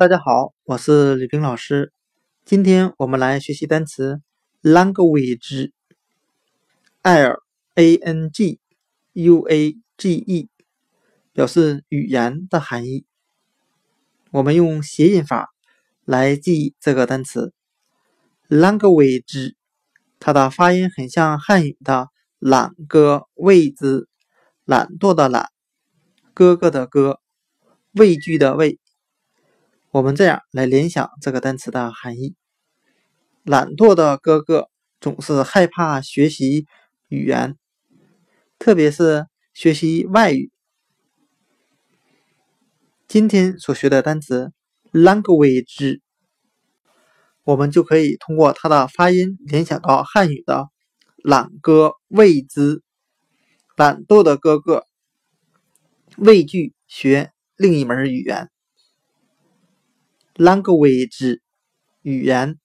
大家好，我是李冰老师。今天我们来学习单词 language，l a n g u a g e，表示语言的含义。我们用谐音法来记忆这个单词 language，它的发音很像汉语的懒歌位置，懒惰的懒，哥哥的哥，畏惧的畏。我们这样来联想这个单词的含义：懒惰的哥哥总是害怕学习语言，特别是学习外语。今天所学的单词 language，我们就可以通过它的发音联想到汉语的懒哥畏之，懒惰的哥哥畏惧学另一门语言。Language 语言。